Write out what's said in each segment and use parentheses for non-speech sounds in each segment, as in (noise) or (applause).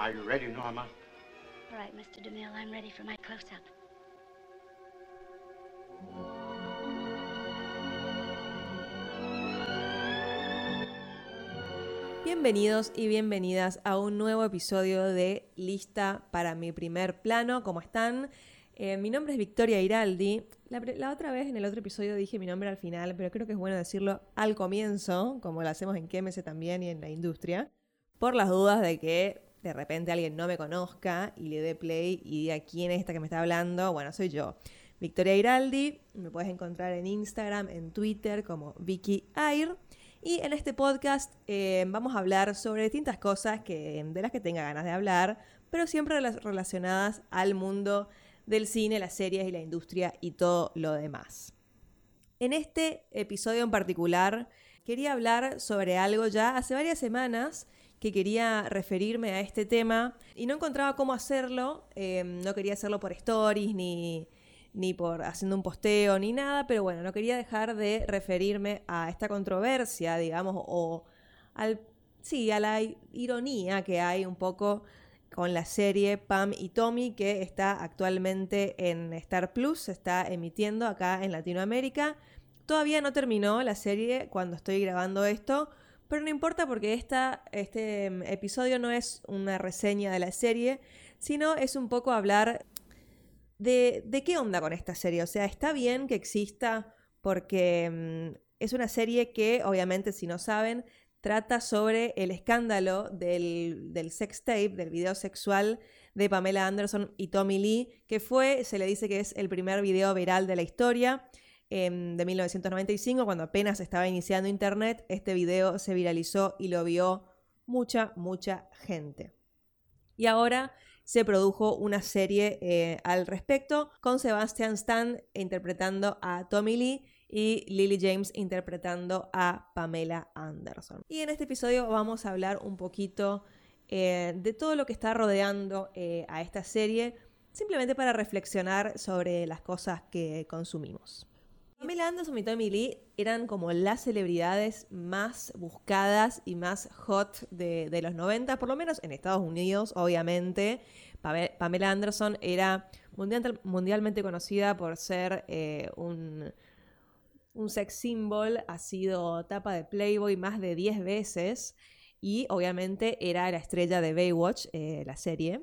Are you ready, Norma? All right, Mr. DeMille, I'm ready for my close-up. Bienvenidos y bienvenidas a un nuevo episodio de Lista para mi primer plano. ¿Cómo están? Eh, mi nombre es Victoria Iraldi. La, otra vez en el otro episodio dije mi nombre al final, pero creo que es bueno decirlo al comienzo, como lo hacemos en QMS también y en la industria, por las dudas de que de repente alguien no me conozca y le dé play y diga quién es esta que me está hablando. Bueno, soy yo. Victoria Iraldi, me puedes encontrar en Instagram, en Twitter como Vicky Air. Y en este podcast eh, vamos a hablar sobre distintas cosas que, de las que tenga ganas de hablar, pero siempre rela- relacionadas al mundo del cine, las series y la industria y todo lo demás. En este episodio en particular quería hablar sobre algo ya hace varias semanas que quería referirme a este tema y no encontraba cómo hacerlo, eh, no quería hacerlo por stories ni, ni por haciendo un posteo ni nada, pero bueno, no quería dejar de referirme a esta controversia, digamos, o al, sí, a la ironía que hay un poco con la serie Pam y Tommy que está actualmente en Star Plus, está emitiendo acá en Latinoamérica. Todavía no terminó la serie cuando estoy grabando esto, pero no importa porque este mm, episodio no es una reseña de la serie, sino es un poco hablar de, de qué onda con esta serie. O sea, está bien que exista porque mm, es una serie que, obviamente, si no saben, trata sobre el escándalo del, del sex tape, del video sexual de Pamela Anderson y Tommy Lee, que fue, se le dice que es el primer video viral de la historia em, de 1995, cuando apenas estaba iniciando Internet. Este video se viralizó y lo vio mucha, mucha gente. Y ahora se produjo una serie eh, al respecto con Sebastian Stan interpretando a Tommy Lee y Lily James interpretando a Pamela Anderson. Y en este episodio vamos a hablar un poquito eh, de todo lo que está rodeando eh, a esta serie, simplemente para reflexionar sobre las cosas que consumimos. Pamela Anderson y Tommy Lee eran como las celebridades más buscadas y más hot de, los 90, por lo menos en Estados Unidos, obviamente. Pame- Pamela Anderson era mundial- mundialmente conocida por ser eh, un, un sex symbol, ha sido tapa de Playboy más de 10 veces y obviamente era la estrella de Baywatch, eh, la serie.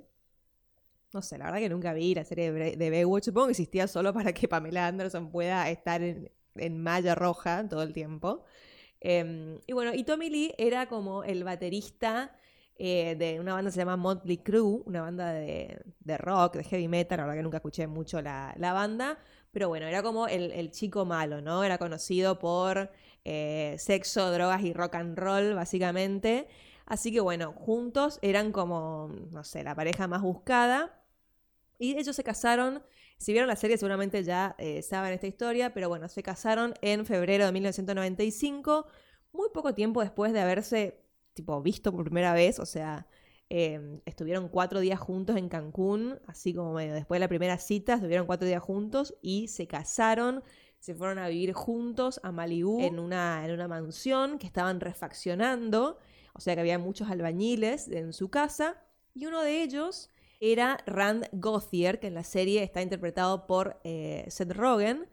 No sé, la verdad que nunca vi la serie de. Supongo que existía solo para que (laughs) Pamela Anderson pueda estar en, en malla roja todo el tiempo. Eh, y bueno, y Tommy Lee era como el baterista eh, de una banda que se llama Motley Crue, una banda de, de rock, de heavy metal. La verdad que nunca escuché mucho la, la banda. Pero bueno, era como el, el chico malo, ¿no? Era conocido por eh, sexo, drogas y rock and roll, básicamente. Así que bueno, juntos eran como, no sé, la pareja más buscada. Y ellos se casaron, si vieron la serie seguramente ya eh, saben esta historia, pero bueno, se casaron en febrero de 1995, muy poco tiempo después de haberse, tipo, visto por primera vez, o sea, eh, estuvieron cuatro días juntos en Cancún, así como medio después de la primera cita, estuvieron cuatro días juntos y se casaron, se fueron a vivir juntos a Malibú en una, en una mansión que estaban refaccionando, o sea que había muchos albañiles en su casa, y uno de ellos era Rand Gothier, que en la serie está interpretado por eh, Seth Rogen.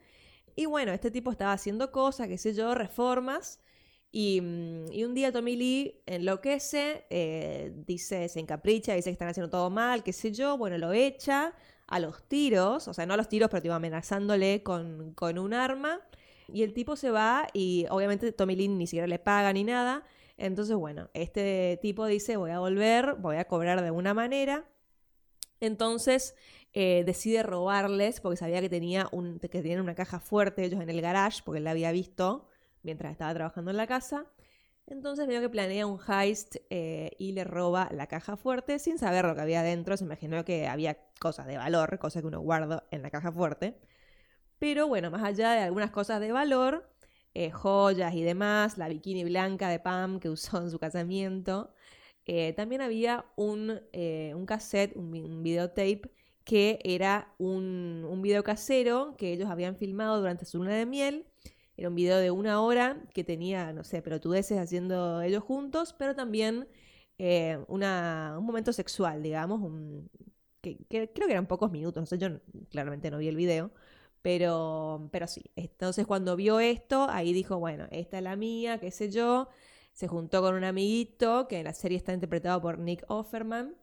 Y bueno, este tipo estaba haciendo cosas, qué sé yo, reformas. Y, mm, un día Tommy Lee enloquece, eh, dice, se encapricha, dice que están haciendo todo mal, qué sé yo. Bueno, lo echa a los tiros, o sea, no a los tiros, pero tipo, amenazándole con, con un arma. Y el tipo se va y obviamente Tommy Lee ni siquiera le paga ni nada. Entonces, bueno, este tipo dice, voy a volver, voy a cobrar de una manera. Entonces eh, decide robarles porque sabía que, tenía un, que tenían una caja fuerte ellos en el garage, porque él la había visto mientras estaba trabajando en la casa. Entonces veo que planea un heist eh, y le roba la caja fuerte sin saber lo que había dentro. Se imaginó que había cosas de valor, cosas que uno guarda en la caja fuerte. Pero bueno, más allá de algunas cosas de valor, eh, joyas y demás, la bikini blanca de Pam que (laughs) usó en su casamiento, eh, también había un, eh, un cassette, un, vi- un videotape, que era un, un video casero que ellos habían filmado durante su luna de miel. Era un video de una hora que tenía, no sé, pelotudeces haciendo ellos juntos, pero también eh, una, un momento sexual, digamos, un, que, creo que eran pocos minutos, no sé, yo claramente no vi el video, pero, pero sí. Entonces cuando vio esto, ahí dijo, bueno, esta es la mía, qué sé yo. Se juntó con un amiguito, que en la serie está interpretado por Nick Offerman,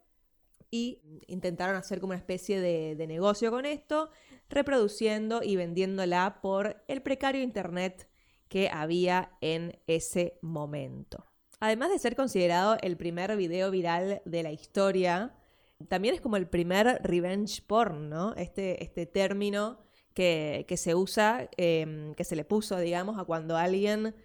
y intentaron hacer como una especie de, negocio con esto, reproduciendo y vendiéndola por el precario internet que había en ese momento. Además de ser considerado el primer video viral de la historia, también es como el primer revenge porn, ¿no? Este, este término que, se usa, em, que se le puso, digamos, a cuando alguien,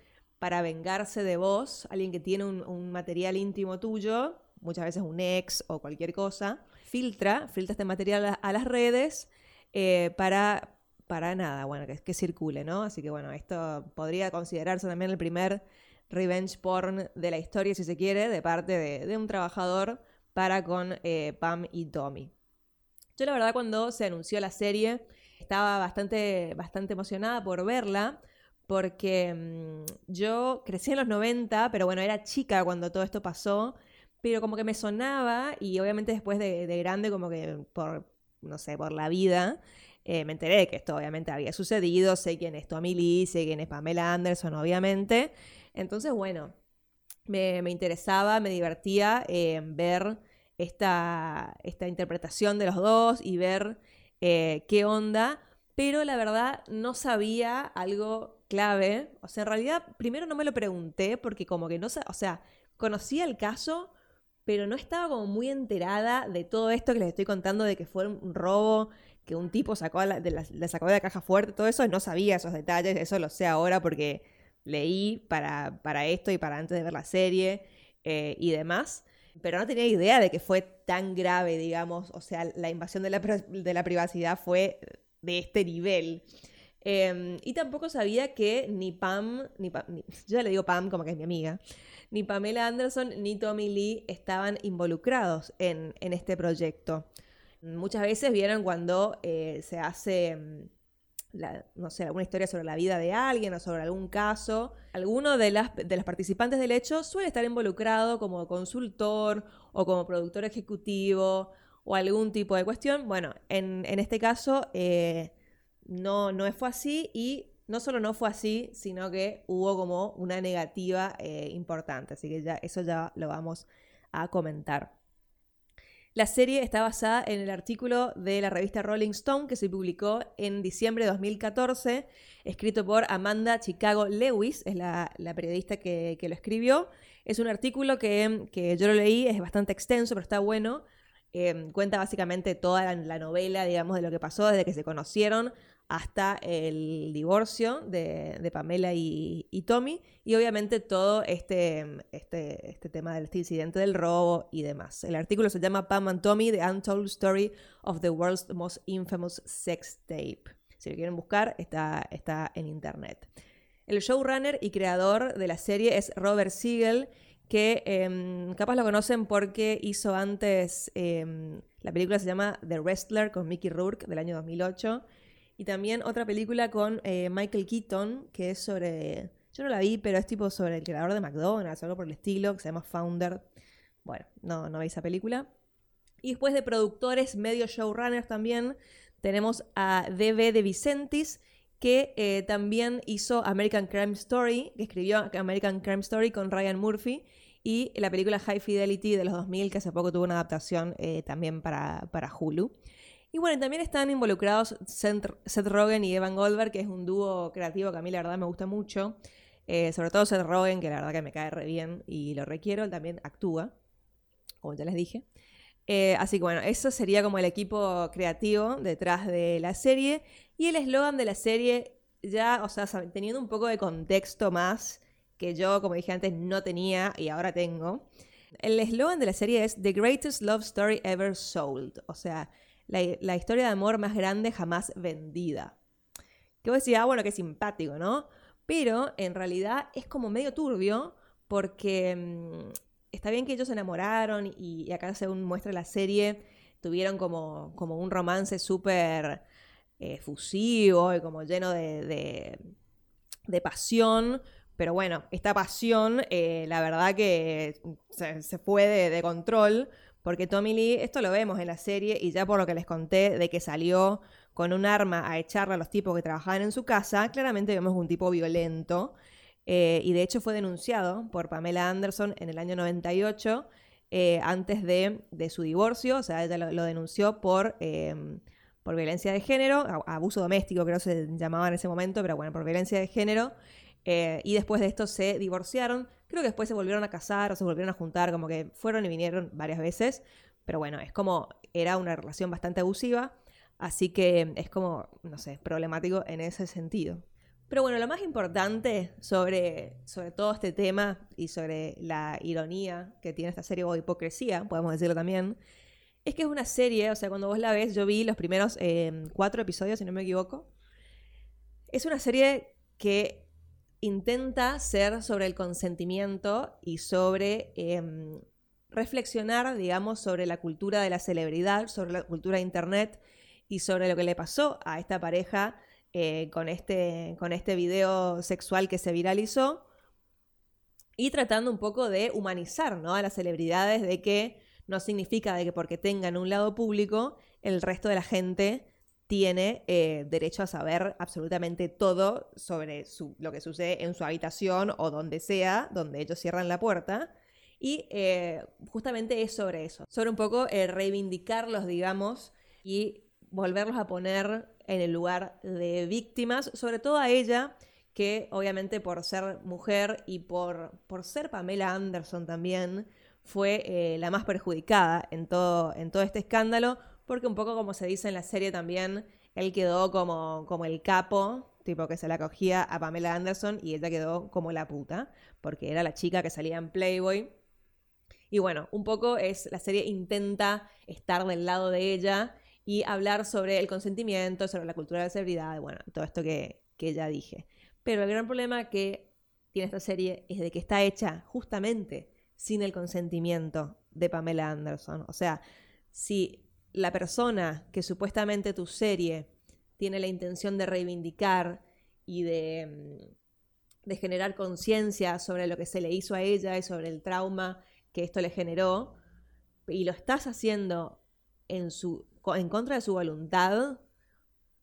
para vengarse de vos, alguien que tiene un, material íntimo tuyo, muchas veces un ex o cualquier cosa, filtra, filtra este material a, las redes eh, para, para nada, bueno, que, que circule, ¿no? Así que bueno, esto podría considerarse también el primer revenge porn de la historia, si se quiere, de parte de, un trabajador para con eh, Pam y Tommy. Yo la verdad cuando se anunció la serie estaba bastante, bastante emocionada por verla, porque mm, yo crecí en los 90, pero bueno, era chica cuando todo esto pasó, pero como que me sonaba y obviamente después de, grande, como que por, no sé, por la vida, eh, me enteré de que esto obviamente había sucedido, sé quién es Tommy Lee, sé quién es Pamela Anderson, obviamente. Entonces, bueno, me, interesaba, me divertía eh, ver esta, esta interpretación de los dos y ver eh, qué onda, pero la verdad no sabía algo clave. O sea, en realidad primero no me lo pregunté porque como que no, o sea, conocía el caso, pero no estaba como muy enterada de todo esto que les estoy contando, de que fue un robo, que un tipo sacó de la, sacó de la caja fuerte, todo eso, no sabía esos detalles, eso lo sé ahora porque leí para, para esto y para antes de ver la serie eh, y demás pero no tenía idea de que fue tan grave, digamos, o sea, la invasión de la, de la privacidad fue de este nivel. Em, y tampoco sabía que ni Pam, ni, (laughs) yo le digo Pam como que es mi amiga, ni Pamela Anderson ni Tommy Lee estaban involucrados en, en este proyecto. Muchas veces vieron cuando eh, se hace em, no sé, alguna historia sobre la vida de alguien o sobre algún caso, alguno de las, de los participantes del hecho suele estar involucrado como consultor o como productor ejecutivo o algún tipo de cuestión. Bueno, en, este caso eh, no, no fue así y no solo no fue así, sino que hubo como una negativa eh, importante. Así que ya eso ya lo vamos a comentar. La serie está basada en el artículo de la revista Rolling Stone que se publicó en diciembre de 2014, escrito por Amanda Chicago Lewis, es la, periodista que, lo escribió. Es un artículo que, yo lo leí, es bastante extenso, pero está bueno. Eh, cuenta básicamente toda la, novela, digamos, de lo que pasó desde que se conocieron hasta el divorcio de, Pamela y, Tommy, y obviamente todo este, este, este, tema del este incidente del robo y demás. El artículo se llama Pam and Tommy, The Untold Story of the World's Most Infamous Sex Tape. Si lo quieren buscar, está, está en internet. El showrunner y creador de la serie es Robert Siegel, que em, capaz lo conocen porque hizo antes, em, la película se llama The Wrestler con Mickey Rourke del año 2008 y también otra película con eh, Michael Keaton, que es sobre. Yo no la vi, pero es tipo sobre el creador de McDonald's, algo por el estilo, que se llama Founder. Bueno, no, no veis esa película. Y después de productores, medio showrunners también, tenemos a D.B. de Vicentis, que eh, también hizo American Crime Story, que escribió American Crime Story con Ryan Murphy, y la película High Fidelity de los 2000, que hace poco tuvo una adaptación eh, también para, para Hulu. Y bueno, también están involucrados Seth Rogen y Evan Goldberg, que es un dúo creativo que a mí la verdad me gusta mucho. Eh, sobre todo Seth Rogen, que la verdad que me cae re bien y lo requiero, él también actúa, como ya les dije. Eh, así que bueno, eso sería como el equipo creativo detrás de la serie. Y el eslogan de la serie, ya, o sea, teniendo un poco de contexto más que yo, como dije antes, no tenía y ahora tengo. El eslogan de la serie es The Greatest Love Story Ever Sold. O sea, la, historia de amor más grande jamás vendida. Que vos decís, ah, bueno, qué simpático, ¿no? Pero en realidad es como medio turbio porque mm, está bien que ellos se enamoraron y, acá según muestra la serie, tuvieron como, como un romance súper eh, fusivo y como lleno de, de pasión, Pero bueno, esta pasión, eh, la verdad que se, fue de, control, porque Tommy Lee, esto lo vemos en la serie, y ya por lo que les conté de que salió con un arma a echarle a los tipos que trabajaban en su casa, claramente vemos un tipo violento. Eh, y de hecho fue denunciado por Pamela Anderson en el año 98, eh, antes de, su divorcio, o sea, ella lo, denunció por, em, por violencia de género, abuso doméstico creo se llamaba en ese momento, pero bueno, por violencia de género. Eh, y después de esto se divorciaron. Creo que después se volvieron a casar o se volvieron a juntar, como que fueron y vinieron varias veces. Pero bueno, es como, era una relación bastante abusiva. Así que es como, no sé, problemático en ese sentido. Pero bueno, lo más importante sobre, sobre todo este tema y sobre la ironía que tiene esta serie, o hipocresía, podemos decirlo también, es que es una serie, o sea, cuando vos la ves, yo vi los primeros eh, cuatro episodios, si no me equivoco. Es una serie que intenta ser sobre el consentimiento y sobre em, reflexionar, digamos, sobre la cultura de la celebridad, sobre la cultura de Internet y sobre lo que le pasó a esta pareja eh, con, este, con este video sexual que se viralizó y tratando un poco de humanizar ¿no? a las celebridades de que no significa de que porque tengan un lado público el resto de la gente tiene eh, derecho a saber absolutamente todo sobre lo que sucede en su habitación o donde sea, donde ellos cierran la puerta. Y eh, justamente es sobre eso, sobre un poco eh, reivindicarlos, digamos, y volverlos a poner en el lugar de víctimas, sobre todo a ella, que obviamente por ser mujer y por, por ser Pamela Anderson también, fue la más perjudicada en todo, en todo este escándalo, porque un poco como se dice en la serie también, él quedó como, como el capo, tipo que se la cogía a Pamela Anderson y ella quedó como la puta, porque era la chica que salía en Playboy. Y bueno, un poco es, la serie intenta estar del lado de ella y hablar sobre el consentimiento, sobre la cultura de la celebridad, bueno, todo esto que, que ya dije. Pero el gran problema que tiene esta serie es de que está hecha justamente sin el consentimiento de Pamela Anderson. O sea, si la persona que supuestamente tu serie tiene la intención de reivindicar y de, mm, de generar conciencia sobre lo que se le hizo a ella y sobre el trauma que esto le generó, y lo estás haciendo en, su, en contra de su voluntad,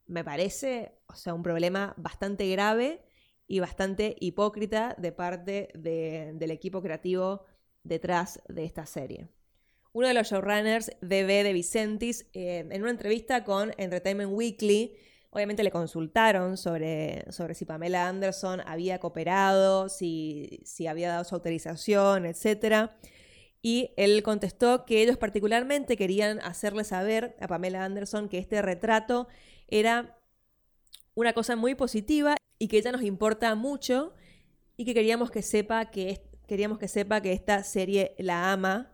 me parece, o sea, un problema bastante grave y bastante hipócrita de parte del equipo creativo detrás de esta serie. Uno de los showrunners de B. de Vicentis, eh, en una entrevista con Entertainment Weekly, obviamente le consultaron sobre, sobre si Pamela Anderson había cooperado, si, si había dado su autorización, etc. Y él contestó que ellos particularmente querían hacerle saber a Pamela Anderson que este retrato era una cosa muy positiva y que ella nos importa mucho y que queríamos que sepa que, queríamos que, sepa que esta serie la ama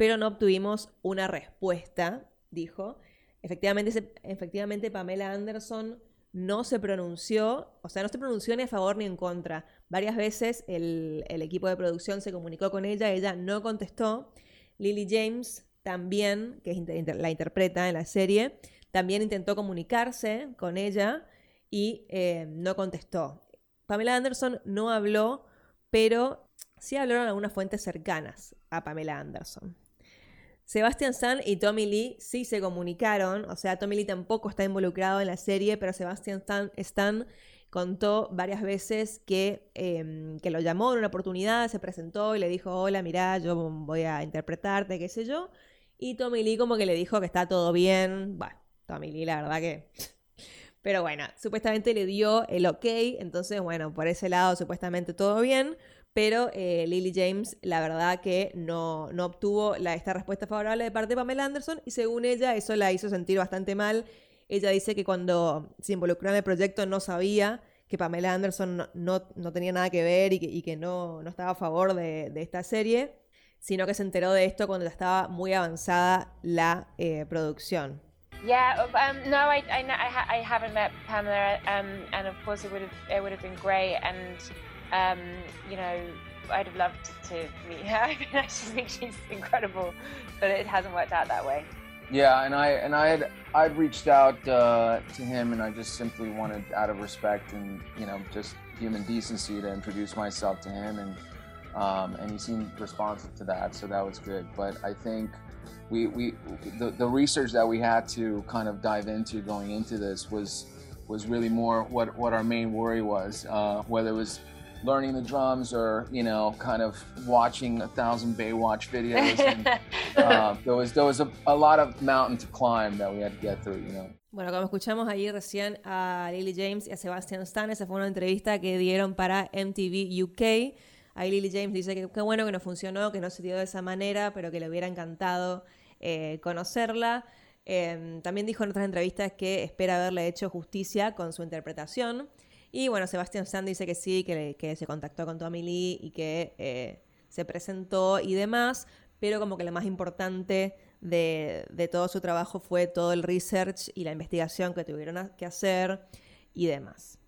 pero no obtuvimos una respuesta, dijo. Efectivamente, Pamela Anderson no se pronunció, o sea, no se pronunció ni a favor ni en contra. Varias veces el, equipo de producción se comunicó con ella, ella no contestó. Lily James también, que la interpreta en la serie, también intentó comunicarse con ella y eh, no contestó. Pamela Anderson no habló, pero sí hablaron algunas fuentes cercanas a Pamela Anderson. Sebastian Stan y Tommy Lee sí se comunicaron, o sea, Tommy Lee tampoco está involucrado en la serie, pero Sebastian Stan, contó varias veces que, em, que, lo llamó en una oportunidad, se presentó y le dijo, hola, mirá, yo voy a interpretarte, qué sé yo. Y Tommy Lee como que le dijo que está todo bien. Bueno, Tommy Lee, la verdad que... (laughs) Pero bueno, supuestamente le dio el ok, entonces bueno, por ese lado supuestamente todo bien pero eh, Lily James la verdad que no, obtuvo la, esta respuesta favorable de parte de Pamela Anderson y según ella eso la hizo sentir bastante mal. Ella dice que cuando se involucró en el proyecto no sabía que Pamela Anderson no, tenía nada que ver y que, no, estaba a favor de, esta serie, sino que se enteró de esto cuando ya estaba muy avanzada la eh, producción. Yeah, um, no, I, I, haven't met Pamela, um, and of course it would have, it been great, and um, you know, I'd have loved to (laughs) meet her. I just think she's incredible, but it hasn't worked out that way. Yeah, and I and I had I'd reached out uh, to him, and I just simply wanted, out of respect and you know, just human decency to introduce myself to him, and um, and he seemed responsive to that, so that was good. But I think we we the, the research that we had to kind of dive into going into this was was really more what what our main worry was, uh, whether it was learning the drums or you know kind of watching a thousand Baywatch videos. (laughs) And, uh, there was there was a, a lot of mountain to climb that we had to get through, you know. Bueno, como escuchamos ahí recién a Lily James y a Sebastian Stan, esa fue una entrevista que dieron para MTV UK. Ahí Lily James dice que qué bueno que no funcionó, que no se dio de esa manera, pero que le hubiera encantado eh, conocerla. Eh, también dijo en otras entrevistas que espera haberle hecho justicia con su interpretación. Y bueno, Sebastian Stan dice que sí, que, se contactó con Tommy Lee y que eh, se presentó y demás, pero como que lo más importante de, de, todo su trabajo fue todo el research y la investigación que tuvieron que hacer y demás.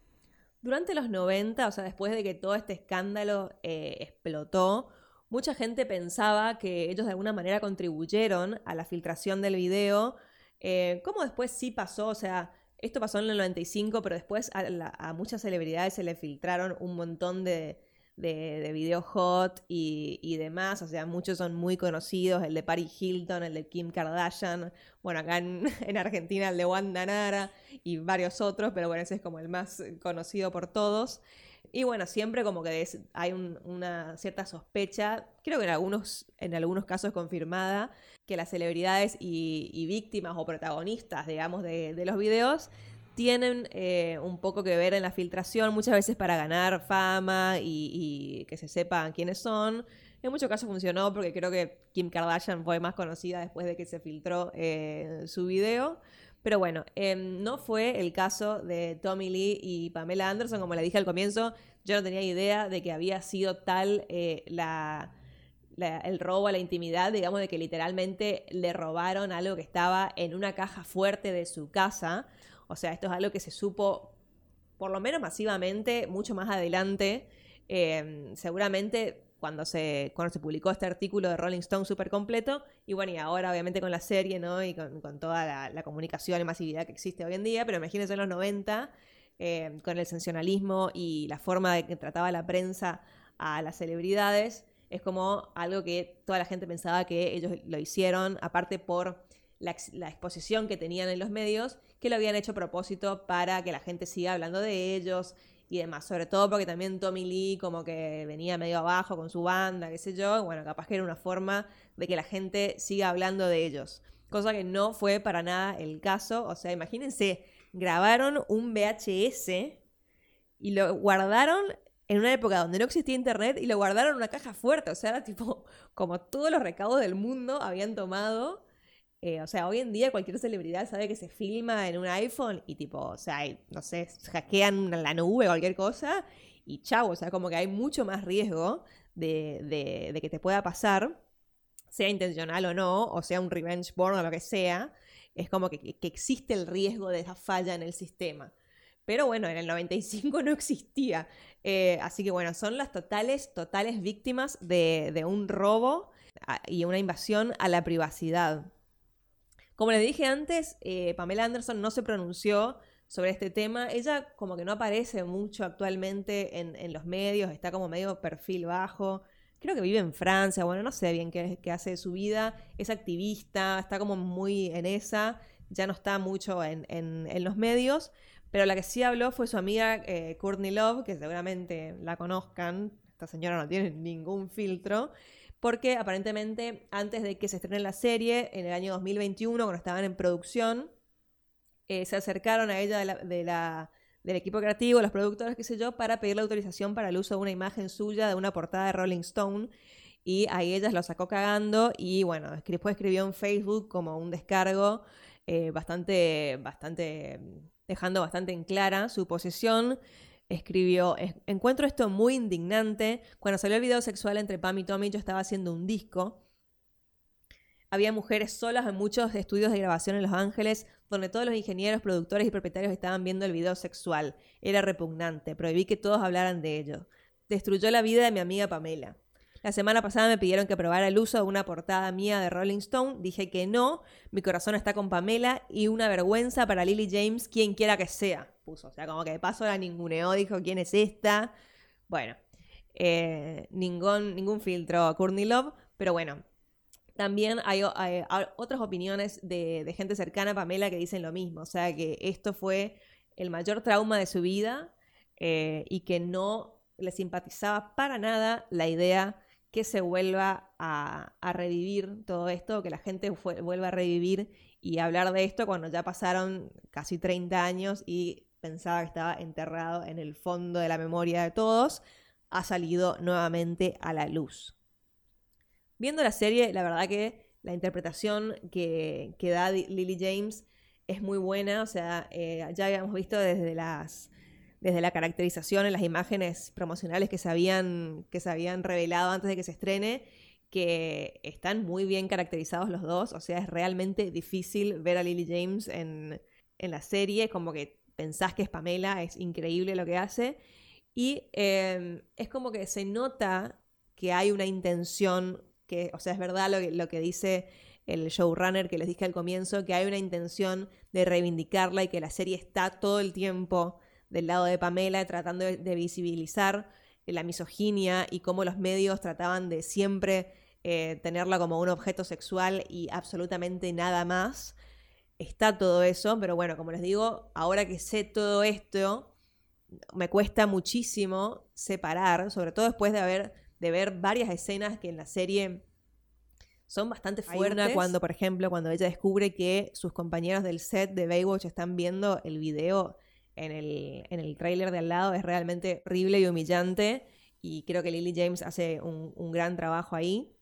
Durante los 90, o sea, después de que todo este escándalo eh, explotó, mucha gente pensaba que ellos de alguna manera contribuyeron a la filtración del video, eh, como después sí pasó, o sea, esto pasó en el 95, pero después a, muchas celebridades se le filtraron un montón de, de, videos hot y, demás. O sea, muchos son muy conocidos. El de Paris Hilton, el de Kim Kardashian. Bueno, acá en, (laughs) Argentina el de Wanda Nara y varios otros, pero bueno, ese es como el más conocido por todos. Y bueno, siempre como que hay una cierta sospecha, creo que en algunos, en algunos casos confirmada, que las celebridades y, víctimas o protagonistas, digamos, de, los videos tienen eh, un poco que ver en la filtración, muchas veces para ganar fama y, que se sepan quiénes son. En muchos casos funcionó porque creo que Kim Kardashian fue más conocida después de que se filtró eh, su video. Pero bueno, em, no fue el caso de Tommy Lee y Pamela Anderson, como le dije al comienzo, yo no tenía idea de que había sido tal eh, el robo a la intimidad, digamos, de que literalmente le robaron algo que estaba en una caja fuerte de su casa. O sea, esto es algo que se supo, por lo menos masivamente, mucho más adelante. Em, seguramente cuando se, cuando se publicó este artículo de Rolling Stone súper completo, y bueno, y ahora obviamente con la serie, ¿no? Y con, toda la, comunicación y masividad que existe hoy en día, pero imagínense en los 90, eh, con el sensacionalismo y la forma de que trataba la prensa a las celebridades, es como algo que toda la gente pensaba que ellos lo hicieron, aparte por la, la, exposición que tenían en los medios, que lo habían hecho a propósito para que la gente siga hablando de ellos y demás. Sobre todo porque también Tommy Lee como que venía medio abajo con su banda, qué sé yo. Bueno, capaz que era una forma de que la gente siga hablando de ellos. Cosa que no fue para nada el caso. O sea, imagínense, grabaron un VHS y lo guardaron en una época donde no existía internet y lo guardaron en una caja fuerte. O sea, era tipo como todos los recaudos del mundo habían tomado eh, o sea, hoy en día cualquier celebridad sabe que se filma en un iPhone y tipo, o sea, no sé, hackean la nube, cualquier cosa y chau, o sea, como que hay mucho más riesgo de, de, que te pueda pasar, sea intencional o no, o sea un revenge porn o lo que sea, es como que, que existe el riesgo de esa falla en el sistema. Pero bueno, en el 95 no existía. Eh, así que bueno, son las totales, totales víctimas de, de un robo ah, y una invasión a la privacidad. Como les dije antes, eh, Pamela Anderson no se pronunció sobre este tema. Ella como que no aparece mucho actualmente en, los medios, está como medio perfil bajo. Creo que vive en Francia, bueno, no sé bien qué, hace de su vida. Es activista, está como muy en esa, ya no está mucho en, los medios. Pero la que sí habló fue su amiga eh, Courtney Love, que seguramente la conozcan. Esta señora no tiene ningún filtro porque aparentemente antes de que se estrene la serie, en el año 2021, cuando estaban en producción, eh, se acercaron a ella del equipo creativo, los productores, qué sé yo, para pedir la autorización para el uso de una imagen suya de una portada de Rolling Stone. Y ahí ella lo sacó cagando y bueno, después escribió en Facebook como un descargo eh, bastante, bastante, dejando bastante en clara su posición escribió, encuentro esto muy indignante. Cuando salió el video sexual entre Pam y Tommy, yo estaba haciendo un disco. Había mujeres solas en muchos estudios de grabación en Los Ángeles, donde todos los ingenieros, productores y propietarios estaban viendo el video sexual. Era repugnante. Prohibí que todos hablaran de ello. Destruyó la vida de mi amiga Pamela. La semana pasada me pidieron que probara el uso de una portada mía de Rolling Stone. Dije que no. Mi corazón está con Pamela y una vergüenza para Lily James, quien quiera que sea. Puso. O sea, como que de paso la ninguneó, dijo quién es esta. Bueno, eh, ningún, ningún filtro Courtney Love. Pero bueno, también hay, otras opiniones de, de gente cercana a Pamela que dicen lo mismo. O sea, que esto fue el mayor trauma de su vida eh, y que no le simpatizaba para nada la idea que se vuelva a, revivir todo esto, que la gente vuelva a revivir y hablar de esto cuando ya pasaron casi 30 años y pensaba que estaba enterrado en el fondo de la memoria de todos, ha salido nuevamente a la luz. Viendo la serie, la verdad que la interpretación que, da Lily James es muy buena, o sea, eh, ya habíamos visto desde las desde la caracterización en las imágenes promocionales que se habían que se habían revelado antes de que se estrene que están muy bien caracterizados los dos, o sea, es realmente difícil ver a Lily James en, en la serie, como que pensás que es Pamela, es increíble lo que hace, y eh, es como que se nota que hay una intención, que, o sea, es verdad lo que, lo que dice el showrunner que les dije al comienzo, que hay una intención de reivindicarla y que la serie está todo el tiempo del lado de Pamela, tratando de, visibilizar la misoginia y cómo los medios trataban de siempre eh, tenerla como un objeto sexual y absolutamente nada más. Está todo eso, pero bueno, como les digo, ahora que sé todo esto, me cuesta muchísimo separar, sobre todo después de haber de ver varias escenas que en la serie son bastante fuertes. cuando, por ejemplo, cuando ella descubre que sus compañeros del set de Baywatch están viendo el video en el, en el tráiler de al lado, es realmente horrible y humillante. Y creo que Lily James hace un, un gran trabajo ahí.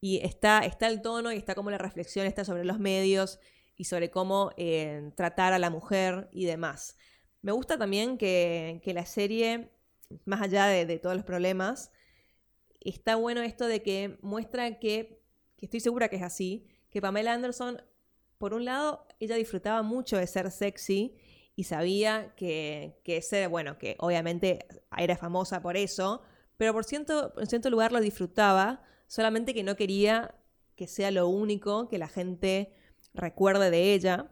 Y está, está el tono y está como la reflexión está sobre los medios y sobre cómo eh, tratar a la mujer y demás. Me gusta también que, que la serie, más allá de, de todos los problemas, está bueno esto de que muestra que, que estoy segura que es así, que Pamela Anderson, por un lado, ella disfrutaba mucho de ser sexy y sabía que, que ser, bueno, que obviamente era famosa por eso, pero por cierto, en cierto lugar lo disfrutaba, solamente que no quería que sea lo único que la gente recuerde de ella,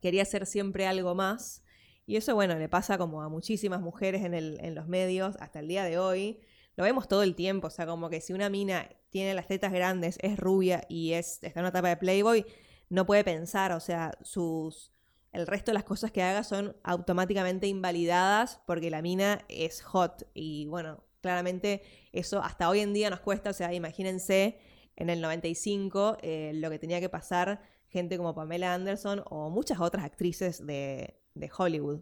quería ser siempre algo más, y eso, bueno, le pasa como a muchísimas mujeres en, el, en los medios hasta el día de hoy, lo vemos todo el tiempo, o sea, como que si una mina tiene las tetas grandes, es rubia y es, está en una etapa de Playboy, no puede pensar, o sea, sus, el resto de las cosas que haga son automáticamente invalidadas porque la mina es hot y bueno, claramente eso hasta hoy en día nos cuesta, o sea, imagínense en el 95 eh, lo que tenía que pasar gente como Pamela Anderson o muchas otras actrices de, de Hollywood.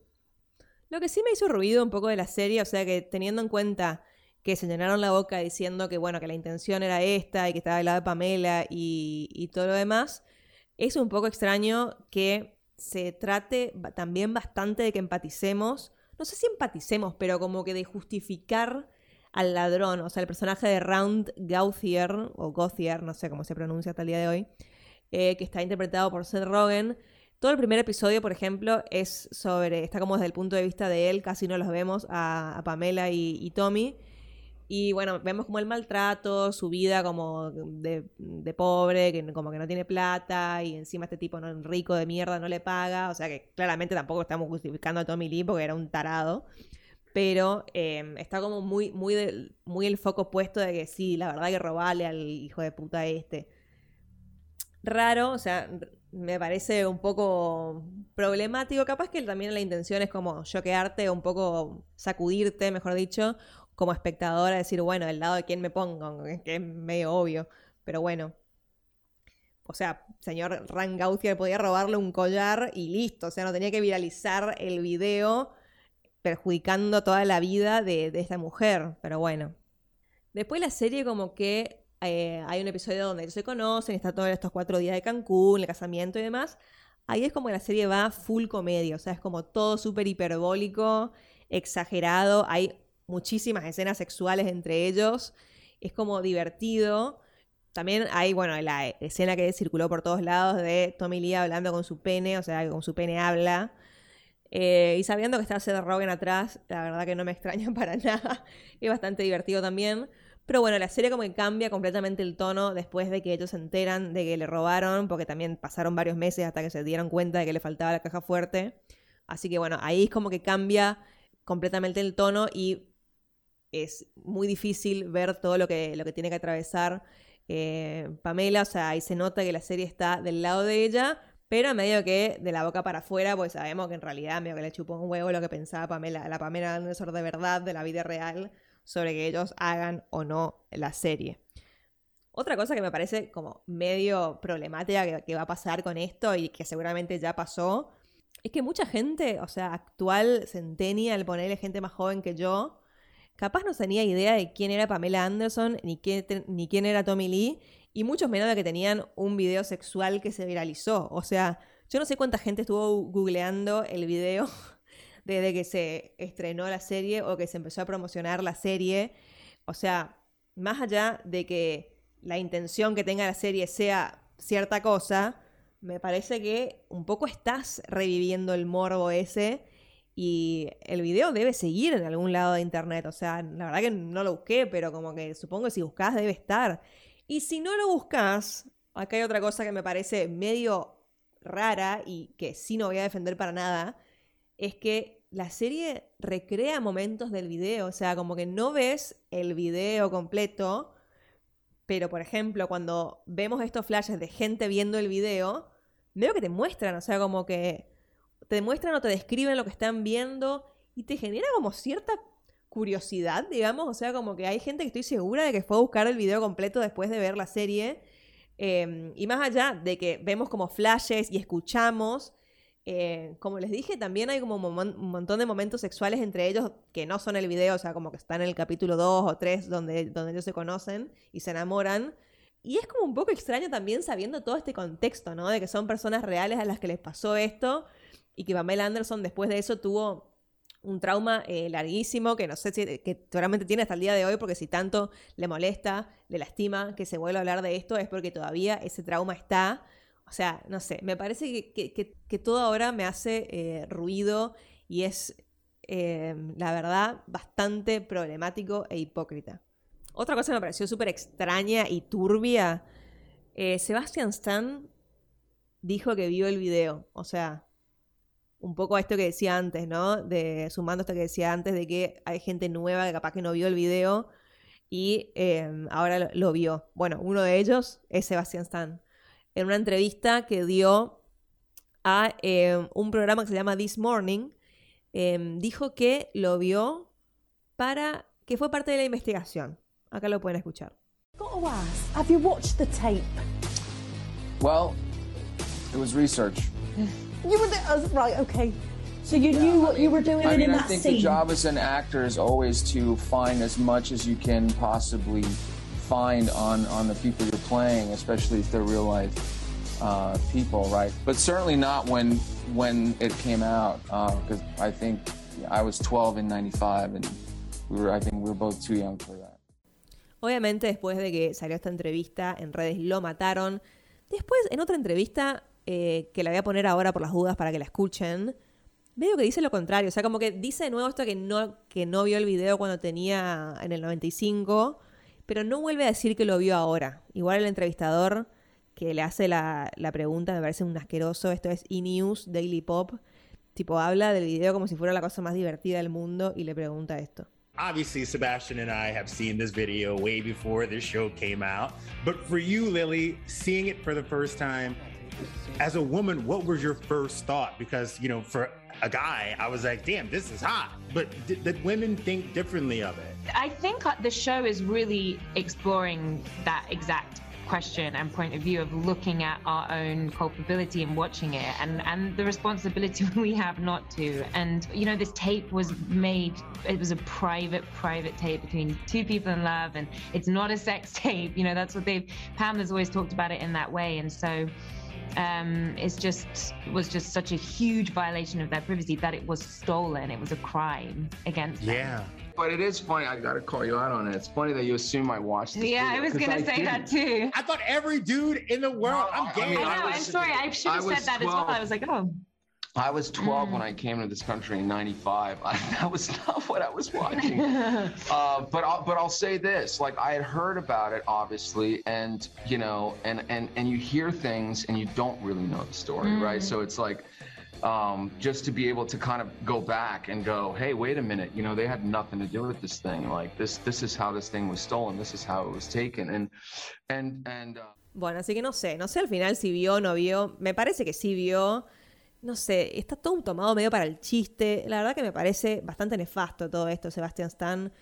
Lo que sí me hizo ruido un poco de la serie, o sea que teniendo en cuenta que se llenaron la boca diciendo que bueno, que la intención era esta y que estaba del lado de Pamela y, y todo lo demás, es un poco extraño que se trate también bastante de que empaticemos, no sé si empaticemos, pero como que de justificar al ladrón, o sea, el personaje de Round Gauthier, o Gauthier, no sé cómo se pronuncia hasta el día de hoy, eh, que está interpretado por Seth Rogen. Todo el primer episodio, por ejemplo, es sobre, está como desde el punto de vista de él, casi no los vemos a, Pamela y Tommy. Y bueno, vemos como el maltrato, su vida como de, de pobre, que como que no tiene plata, y encima este tipo no, rico de mierda no le paga. O sea que claramente tampoco estamos justificando a Tommy Lee porque era un tarado. Pero eh, está como muy, muy, muy el foco puesto de que sí, la verdad que robale al hijo de puta este. Raro, o sea, me parece un poco problemático. Capaz que también la intención es como choquearte, un poco sacudirte, mejor dicho, como espectadora, decir, bueno, del lado de quién me pongo, que es medio obvio. Pero bueno. O sea, señor Ran Gauthier podía robarle un collar y listo. O sea, no tenía que viralizar el video perjudicando toda la vida de, de esta mujer. Pero bueno. Después la serie como que eh, hay un episodio donde ellos se conocen, está todos estos cuatro días de Cancún, el casamiento y demás. Ahí es como que la serie va full comedia, o sea, es como todo súper hiperbólico, exagerado, hay muchísimas escenas sexuales entre ellos, es como divertido. También hay, bueno, la escena que circuló por todos lados de Tommy Lee hablando con su pene, o sea, que con su pene habla. Eh, y sabiendo que está Seth Rogen atrás, la verdad que no me extraña (laughs) para nada. Es bastante divertido también. Pero bueno, la serie como que cambia completamente el tono después de que ellos se enteran de que le robaron, porque también pasaron varios meses hasta que se dieron cuenta de que le faltaba la caja fuerte. Así que bueno, ahí es como que cambia completamente el tono y es muy difícil ver todo lo que, lo que tiene que atravesar eh, Pamela. O sea, ahí se nota que la serie está del lado de ella, pero medio que de la boca para afuera, pues sabemos que en realidad medio que le chupó un huevo lo que pensaba Pamela, la Pamela Anderson de verdad, de la vida real sobre que ellos hagan o no la serie. Otra cosa que me parece como medio problemática que, va a pasar con esto y que seguramente ya pasó, es que mucha gente, o sea, actual, centennial, ponerle gente más joven que yo, capaz no tenía idea de quién era Pamela Anderson ni, ni quién era Tommy Lee, y muchos menos de que tenían un video sexual que se viralizó. O sea, yo no sé cuánta gente estuvo googleando el video (laughs) desde que se estrenó la serie o que se empezó a promocionar la serie. O sea, más allá de que la intención que tenga la serie sea cierta cosa, me parece que un poco estás reviviendo el morbo ese y el video debe seguir en algún lado de internet. O sea, la verdad que no lo busqué, pero como que supongo que si buscas debe estar. Y si no lo buscas, acá hay otra cosa que me parece medio rara y que sí no voy a defender para nada, es que la serie recrea momentos del video, o sea, como que no ves el video completo, pero por ejemplo, cuando vemos estos flashes de gente viendo el video, veo que te muestran, o sea, como que te muestran o te describen lo que están viendo y te genera como cierta curiosidad, digamos, o sea, como que hay gente que estoy segura de que fue a buscar el video completo después de ver la serie. Em, y más allá de que vemos como flashes y escuchamos, eh, como les dije, también hay como un montón de momentos sexuales entre ellos que no son el video, o sea, como que están en el capítulo 2 o 3 donde, donde ellos se conocen y se enamoran. Y es como un poco extraño también sabiendo todo este contexto, ¿no? De que son personas reales a las que les pasó esto y que Pamela Anderson después de eso tuvo un trauma eh, larguísimo que no sé si que seguramente tiene hasta el día de hoy porque si tanto le molesta, le lastima que se vuelva a hablar de esto es porque todavía ese trauma está o sea, no sé, me parece que, todo ahora me hace eh, ruido y es, eh, la verdad, bastante problemático e hipócrita. Otra cosa que me pareció súper extraña y turbia, Sebastian Stan dijo que vio el video, o sea, un poco a esto que decía antes, ¿no? De, sumando esto que decía antes de que hay gente nueva que capaz que no vio el video y ahora lo, lo, vio. Bueno, uno de ellos es Sebastian Stan en una entrevista que dio a eh, un programa que se llama This Morning, eh, dijo que lo vio para que fue parte de la investigación. Acá lo pueden escuchar. have you watched the tape? Well, it was research. (laughs) You were there, oh, right, okay. So you knew what you were doing I mean, in I that think scene. the job as an actor is always to find as much as you can possibly find on on the people you're playing, especially if they're real life uh, people, right? But certainly not when when it came out, because uh, I think I was 12 in 95, and we were I think we were both too young for that. Obviamente, después de que salió esta entrevista en redes, lo mataron. Después, en otra entrevista eh, que la voy a poner ahora por las dudas para que la escuchen, veo que dice lo contrario. O sea, como que dice de nuevo esto que no, que no vio el video cuando tenía en el 95 pero no vuelve a decir que lo vio ahora. Igual el entrevistador que le hace la, pregunta me parece un asqueroso. Esto es E-News, Daily Pop. Tipo, habla del video como si fuera la cosa más divertida del mundo y le pregunta esto. Obviously, Sebastian and I have seen this video way before this show came out. But for you, Lily, seeing it for the first time, as a woman, what was your first thought? Because, you know, for a guy, I was like, damn, this is hot. But did, women think differently of it? I think uh, the show is really exploring that exact question and point of view of looking at our own culpability and watching it and and the responsibility (laughs) we have not to and you know this tape was made it was a private private tape between two people in love and it's not a sex (laughs) tape you know that's what they've pamela's always talked about it in that way and so um, it's just was just such a huge violation of their privacy that it was stolen. It was a crime against them. Yeah. But it is funny. I gotta call you out on it. It's funny that you assume I watched. This Yeah, I was gonna say didn't. that too. I thought every dude in the world, No, I'm I gay. mean, I know. I I'm sorry. I should have said was that as well. I was like, oh, I was 12 when I came to this country in '95. (laughs) that was not what I was (laughs) watching. uh, but I'll, but I'll say this: like I had heard about it, obviously, and you know, and and and you hear things and you don't really know the story, right? So it's like. Um, just to be able to kind of go back and go, hey, wait a minute, you know, they had nothing to do with this thing. Like this, this is how this thing was stolen. This is how it was taken. And and and. Uh, Bueno, así que no sé, no sé al final si vio o no vio. Me parece que sí vio. No sé, está todo tomado medio para el chiste. La verdad que me parece bastante nefasto todo esto, Sebastian Stan.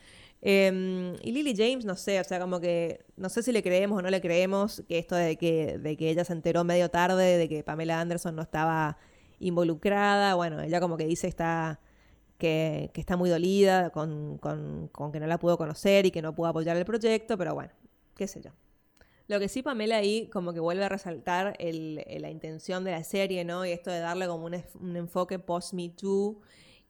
Eh, y Lily James, no sé, o sea, como que no sé si le creemos o no le creemos que esto de que, de que ella se enteró medio tarde de que Pamela Anderson no estaba involucrada. Bueno, ella como que dice está, que, que está muy dolida con, con, con que no la pudo conocer y que no pudo apoyar el proyecto, pero bueno, qué sé yo. Lo que sí Pamela ahí como que vuelve a resaltar el- la intención de la serie, ¿no? Y esto de darle como un, enfoque post-Me Too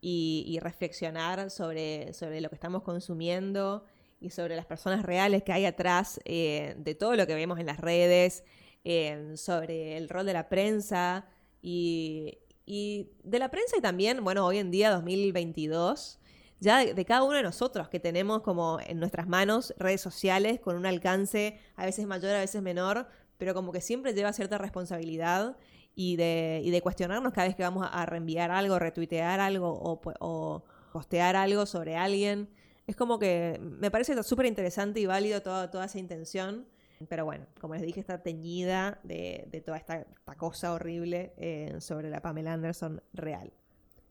y, reflexionar sobre, lo que estamos consumiendo y sobre las personas reales que hay atrás eh, de todo lo que vemos en las redes, eh, sobre el rol de la prensa y de la prensa y también, bueno, hoy en día 2022 ya de, cada uno de nosotros que tenemos como en nuestras manos redes sociales con un alcance a veces mayor, a veces menor, pero como que siempre lleva cierta responsabilidad y de, y de cuestionarnos cada vez que vamos a reenviar algo, retuitear algo o, postear algo sobre alguien. Es como que me parece súper interesante y válido toda, toda esa intención. Pero bueno, como les dije, está teñida de, de toda esta, esta cosa horrible eh, sobre la Pamela Anderson real.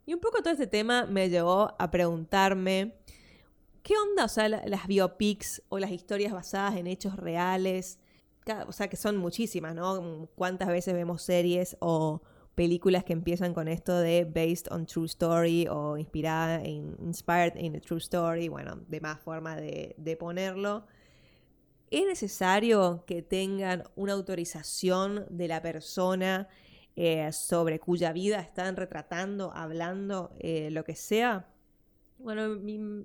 Y un poco todo este tema me llevó a preguntarme, ¿qué onda, o sea, la- las biopics o las historias basadas en hechos reales? O sea, que son muchísimas, ¿no? ¿Cuántas veces vemos series o películas que empiezan con esto de based on true story o inspirada inspired in a true story? Bueno, de más forma de, de ponerlo. ¿Es necesario que tengan una autorización de la persona eh, sobre cuya vida están retratando, hablando, eh, lo que sea? Bueno,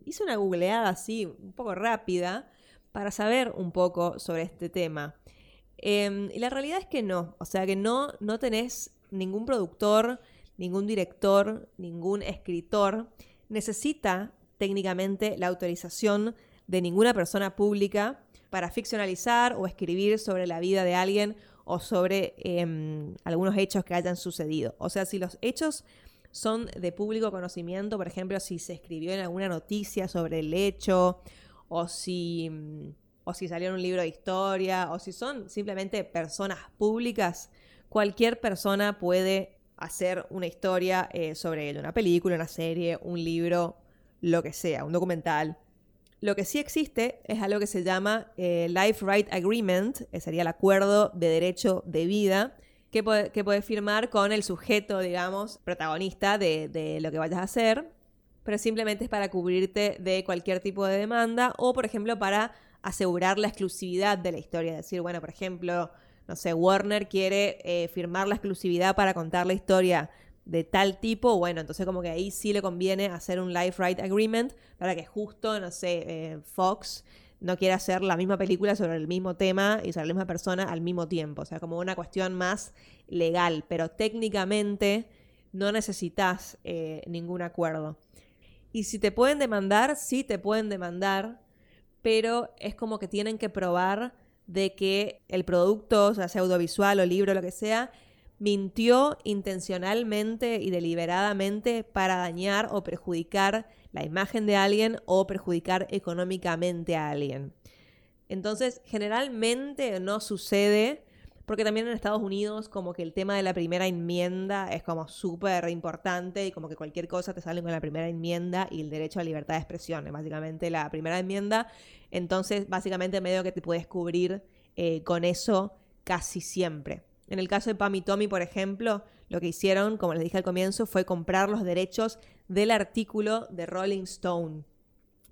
hice una googleada así, un poco rápida, para saber un poco sobre este tema. Em, y la realidad es que no, o sea que no, no tenés ningún productor, ningún director, ningún escritor, necesita técnicamente la autorización de ninguna persona pública para ficcionalizar o escribir sobre la vida de alguien o sobre em, algunos hechos que hayan sucedido. O sea, si los hechos son de público conocimiento, por ejemplo, si se escribió en alguna noticia sobre el hecho, o si, mm, o si salió en un libro de historia, o si son simplemente personas públicas, cualquier persona puede hacer una historia eh, sobre ello, una película, una serie, un libro, lo que sea, un documental. Lo que sí existe es algo que se llama eh, Life Right Agreement, que sería el acuerdo de derecho de vida, que puede, firmar con el sujeto, digamos, protagonista de, de lo que vayas a hacer, pero simplemente es para cubrirte de cualquier tipo de demanda o, por ejemplo, para asegurar la exclusividad de la historia. Decir, bueno, por ejemplo, no sé, Warner quiere eh, firmar la exclusividad para contar la historia de tal tipo, bueno, entonces como que ahí sí le conviene hacer un Life Right Agreement para que justo, no sé, eh, Fox no quiera hacer la misma película sobre el mismo tema y sobre la misma persona al mismo tiempo. O sea, como una cuestión más legal, pero técnicamente no necesitas eh, ningún acuerdo. Y si te pueden demandar, sí te pueden demandar, pero es como que tienen que probar de que el producto, sea, sea audiovisual o libro, lo que sea, mintió intencionalmente y deliberadamente para dañar o perjudicar la imagen de alguien o perjudicar económicamente a alguien. Entonces, generalmente no sucede, porque también en Estados Unidos como que el tema de la primera enmienda es como súper importante y como que cualquier cosa te sale con la primera enmienda y el derecho a libertad de expresión, es básicamente la primera enmienda. Entonces, básicamente medio que te puedes cubrir eh, con eso casi siempre. En el caso de Pam y Tommy, por ejemplo, lo que hicieron, como les dije al comienzo, fue comprar los derechos del artículo de Rolling Stone,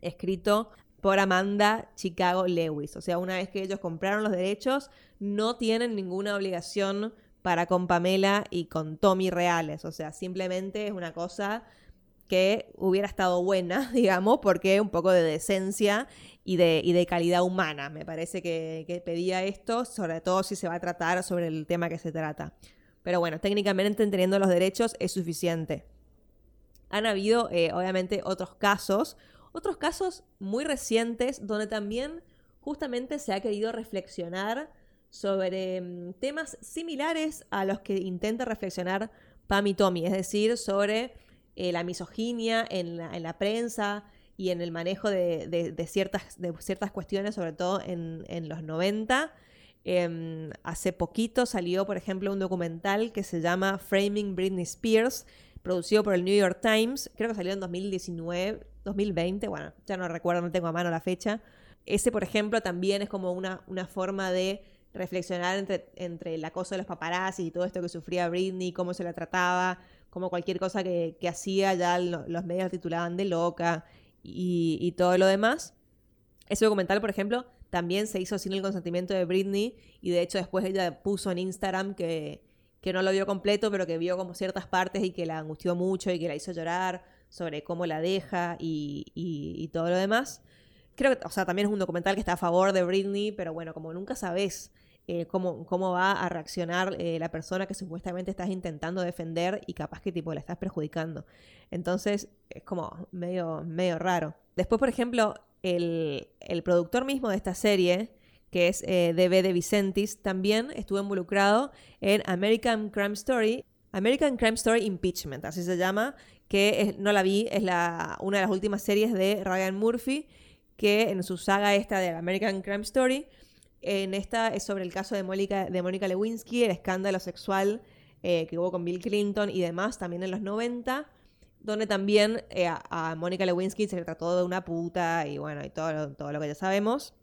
escrito por Amanda Chicago Lewis. O sea, una vez que ellos compraron los derechos, no tienen ninguna obligación para con Pamela y con Tommy reales. O sea, simplemente es una cosa que hubiera estado buena, (laughs) digamos, porque un poco de decencia y de, y de calidad humana. Me parece que, que pedía esto, sobre todo si se va a tratar sobre el tema que se trata. Pero bueno, técnicamente teniendo los derechos es suficiente. Han habido, eh, obviamente, otros casos, otros casos muy recientes donde también justamente se ha querido reflexionar sobre mm, temas similares a los que intenta reflexionar Pam y Tommy, es decir, sobre eh, la misoginia en la, prensa y en el manejo de, ciertas, de ciertas cuestiones, sobre todo en, en los 90. Em, hace poquito salió, por ejemplo, un documental que se llama Framing Britney Spears, producido por el New York Times, creo que salió en 2019, 2020, bueno, ya no recuerdo, no tengo a mano la fecha. Ese, por ejemplo, también es como una, una forma de reflexionar entre, entre el acoso de los paparazzi y todo esto que sufría Britney, cómo se la trataba, como cualquier cosa que, hacía, ya los medios titulaban de loca y, y todo lo demás. Ese documental, por ejemplo, también se hizo sin el consentimiento de Britney y de hecho después ella puso en Instagram que, que no lo vio completo, pero que vio como ciertas partes y que la angustió mucho y que la hizo llorar sobre cómo la deja y, y, todo lo demás. Creo que, o sea, también es un documental que está a favor de Britney, pero bueno, como nunca sabes eh, cómo, cómo va a reaccionar eh, la persona que supuestamente estás intentando defender y capaz que tipo la estás perjudicando. Entonces es como medio, medio raro. Después, por ejemplo, el, el productor mismo de esta serie, que es eh, DB de Vicentis, también estuvo involucrado en American Crime Story, American Crime Story Impeachment, así se llama, que no la vi, es la, una de las últimas series de Ryan Murphy, que en su saga esta de American Crime Story, en esta es sobre el caso de Mónica, Lewinsky, el escándalo sexual eh, que hubo con Bill Clinton y demás, también en los 90 donde también eh, a, Mónica Lewinsky se le trató de una puta y bueno, y todo lo, que ya sabemos.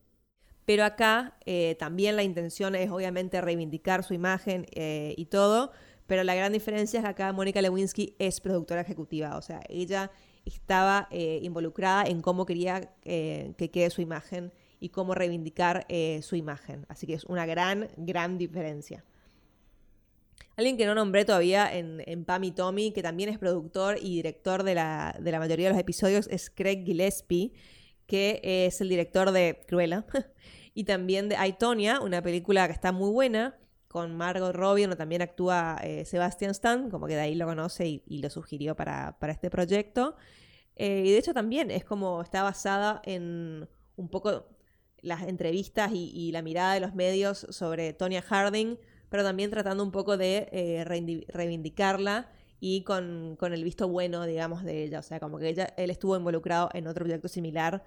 Pero acá eh, también la intención es obviamente reivindicar su imagen y todo, pero la gran diferencia es que acá Mónica Lewinsky es productora ejecutiva, o sea, ella estaba involucrada en cómo quería que quede su imagen y cómo reivindicar su imagen. Así que es una gran, gran diferencia. Alguien que no nombré todavía en, en Pam y Tommy, que también es productor y director de la, mayoría de los episodios, es Craig Gillespie, que es el director de Cruella. (laughs) y también de Aitonia, una película que está muy buena, con Margot Robbie, donde también actúa eh, Sebastian Stan, como que de ahí lo conoce y, lo sugirió para, este proyecto. Eh, y de hecho también es como está basada en un poco las entrevistas y, la mirada de los medios sobre Tonya Harding, pero también tratando un poco de eh, reivindicarla y con, el visto bueno, digamos, de ella. O sea, como que ella, él estuvo involucrado en otro proyecto similar,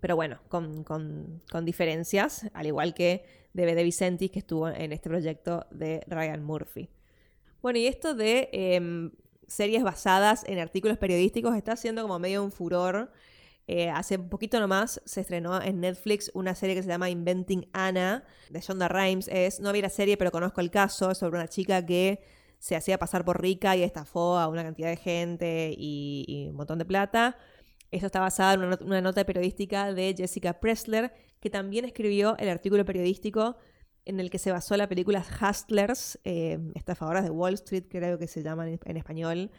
pero bueno, con, diferencias, al igual que de Vicentis, que estuvo en este proyecto de Ryan Murphy. Bueno, y esto de em, series basadas en artículos periodísticos está siendo como medio un furor eh, hace un poquito nomás se estrenó en Netflix una serie que se llama Inventing Anna de Shonda Rhimes. Es, no vi la serie, pero conozco el caso. Es sobre una chica que se hacía pasar por rica y estafó a una cantidad de gente y, un montón de plata. Eso está basado en una, nota periodística de Jessica Pressler, que también escribió el artículo periodístico en el que se basó la película Hustlers, eh, estafadoras de Wall Street, creo que se llama en español.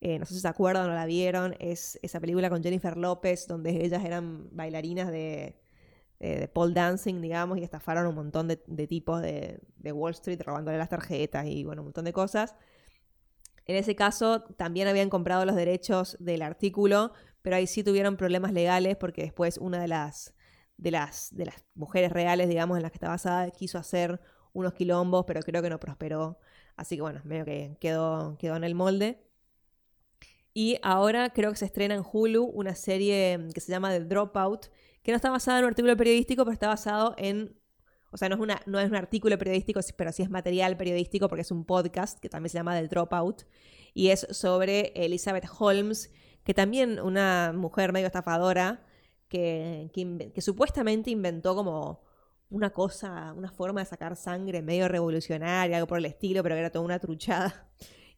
Eh, no sé si se acuerdan o la vieron, es esa película con Jennifer López, donde ellas eran bailarinas de, de, pole dancing, digamos, y estafaron un montón de, tipos de, Wall Street robándole las tarjetas y bueno, un montón de cosas. En ese caso también habían comprado los derechos del artículo, pero ahí sí tuvieron problemas legales porque después una de las, de las, de las mujeres reales, digamos, en las que está basada, quiso hacer unos quilombos, pero creo que no prosperó. Así que bueno, medio que quedó, quedó en el molde. Y ahora creo que se estrena en Hulu una serie que se llama The Dropout, que no está basada en un artículo periodístico, pero está basado en. O sea, no es, una, no es un artículo periodístico, pero sí es material periodístico porque es un podcast que también se llama The Dropout. Y es sobre Elizabeth Holmes, que también una mujer medio estafadora que, que supuestamente inventó como una cosa, una forma de sacar sangre medio revolucionaria, algo por el estilo, pero que era toda una truchada.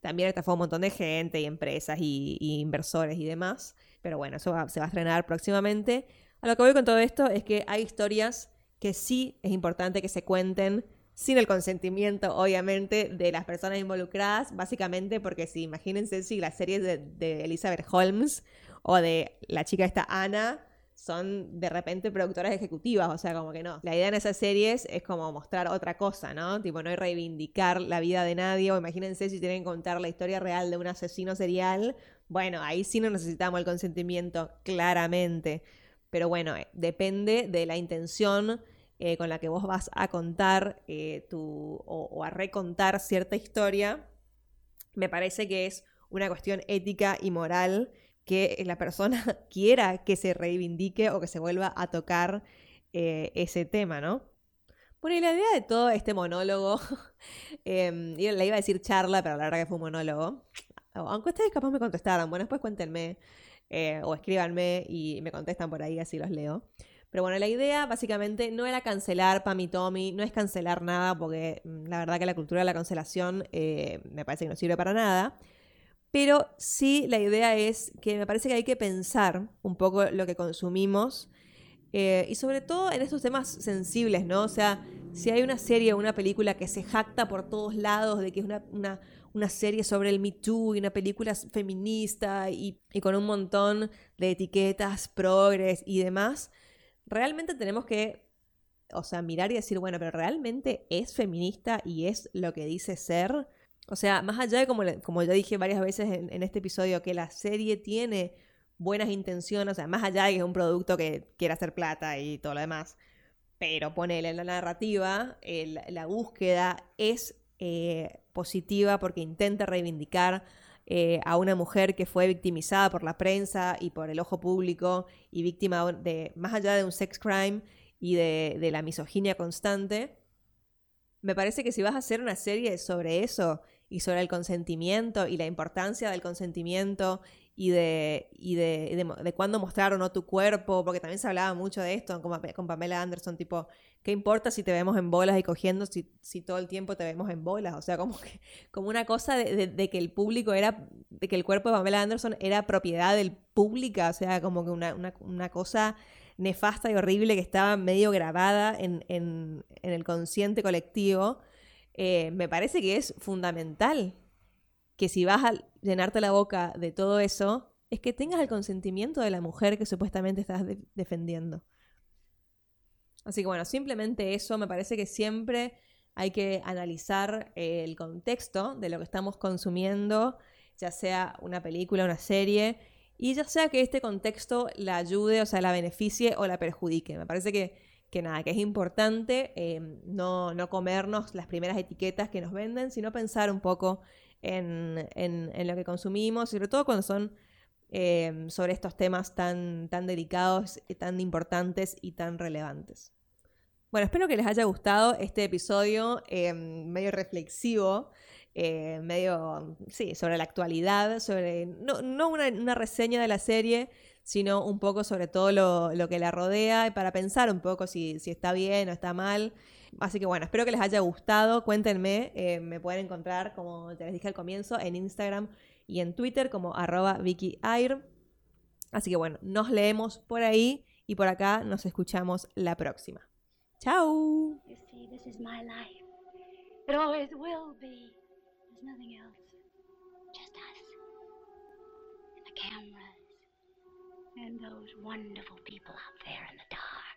También estafó un montón de gente y empresas y, inversores y demás. Pero bueno, eso se va a estrenar próximamente. A lo que voy con todo esto es que hay historias que sí es importante que se cuenten sin el consentimiento, obviamente, de las personas involucradas, básicamente porque si imagínense si la serie de, Elizabeth Holmes o de la chica esta Ana son de repente productoras ejecutivas, o sea, como que no. La idea en esas series es como mostrar otra cosa, ¿no? Tipo, no hay reivindicar la vida de nadie, o imagínense si tienen que contar la historia real de un asesino serial, bueno, ahí sí no necesitamos el consentimiento, claramente. Pero bueno, eh, depende de la intención eh, con la que vos vas a contar eh, tu, o, a recontar cierta historia. Me parece que es una cuestión ética y moral que la persona (laughs) quiera que se reivindique o que se vuelva a tocar eh, ese tema, ¿no? Bueno, y la idea de todo este monólogo, (laughs) eh, le iba a decir charla, pero la verdad que fue un monólogo. Aunque ustedes capaz me contestaran, bueno, después cuéntenme eh, o escríbanme y me contestan por ahí, así los leo. Pero bueno, la idea básicamente no era cancelar Pam y Tommy, no es cancelar nada, porque mm, la verdad que la cultura de la cancelación eh, me parece que no sirve para nada. Pero sí la idea es que me parece que hay que pensar un poco lo que consumimos eh, y sobre todo en estos temas sensibles, ¿no? O sea, si hay una serie o una película que se jacta por todos lados de que es una, una, serie sobre el Me Too y una película feminista y, y con un montón de etiquetas, progres y demás, realmente tenemos que, o sea, mirar y decir, bueno, pero realmente es feminista y es lo que dice ser. O sea, más allá de como, como ya dije varias veces en, este episodio, que la serie tiene buenas intenciones, o sea, más allá de que es un producto que quiere hacer plata y todo lo demás, pero ponele en la narrativa, la búsqueda es eh, positiva porque intenta reivindicar eh, a una mujer que fue victimizada por la prensa y por el ojo público y víctima de, más allá de un sex crime y de, de la misoginia constante. Me parece que si vas a hacer una serie sobre eso y sobre el consentimiento y la importancia del consentimiento y de, y de, de, cuándo mostrar o no tu cuerpo, porque también se hablaba mucho de esto con, Pamela Anderson, tipo, ¿qué importa si te vemos en bolas y cogiendo si, si todo el tiempo te vemos en bolas? O sea, como, como una cosa de, que el público era, de que el cuerpo de Pamela Anderson era propiedad del público, o sea, como que una, una, una cosa nefasta y horrible que estaba medio grabada en, en, en el consciente colectivo eh, me parece que es fundamental que si vas a llenarte la boca de todo eso, es que tengas el consentimiento de la mujer que supuestamente estás defendiendo. Así que bueno, simplemente eso, me parece que siempre hay que analizar el contexto de lo que estamos consumiendo, ya sea una película, una serie, y ya sea que este contexto la ayude, o sea, la beneficie o la perjudique. Me parece que que nada, que es importante em, no, comernos las primeras etiquetas que nos venden, sino pensar un poco en, lo que consumimos, sobre todo cuando son em, sobre estos temas tan, tan delicados, tan importantes y tan relevantes. Bueno, espero que les haya gustado este episodio medio reflexivo, eh, medio, sí, sobre la actualidad, sobre, no, no una reseña de la serie, sino un poco sobre todo lo, que la rodea y para pensar un poco si, está bien o está mal. Así que bueno, espero que les haya gustado. Cuéntenme, eh, me pueden encontrar, como te les dije al comienzo, en Instagram y en Twitter como arroba Vicky Así que bueno, nos leemos por ahí y por acá nos escuchamos la próxima. ¡Chao! And those wonderful people out there in the dark.